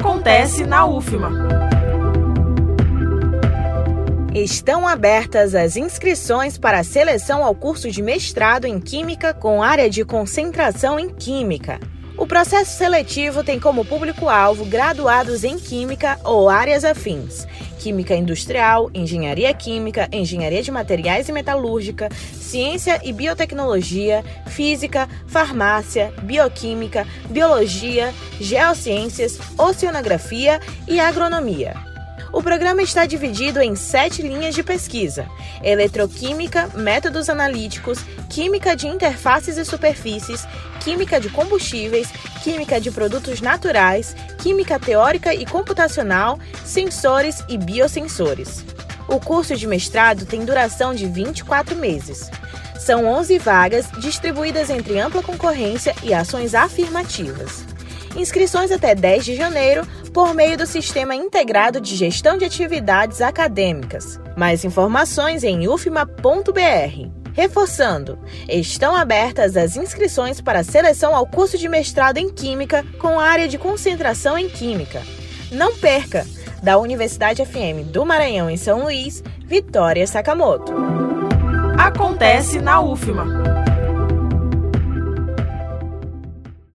Acontece na UFMA. Estão abertas as inscrições para a seleção ao curso de mestrado em Química com área de concentração em Química. O processo seletivo tem como público-alvo graduados em Química ou áreas afins. Química Industrial, Engenharia Química, Engenharia de Materiais e Metalúrgica, Ciência e Biotecnologia, Física, Farmácia, Bioquímica, Biologia, Geociências, Oceanografia e Agronomia. O programa está dividido em sete linhas de pesquisa: eletroquímica, métodos analíticos, química de interfaces e superfícies, química de combustíveis, química de produtos naturais, química teórica e computacional, sensores e biosensores. O curso de mestrado tem duração de 24 meses. São 11 vagas distribuídas entre ampla concorrência e ações afirmativas. Inscrições até 10 de janeiro por meio do Sistema Integrado de Gestão de Atividades Acadêmicas. Mais informações em ufma.br. Reforçando, estão abertas as inscrições para seleção ao curso de mestrado em Química com área de concentração em Química. Não perca! Da Universidade FM do Maranhão em São Luís, Vitória Sakamoto. Acontece na UFMA.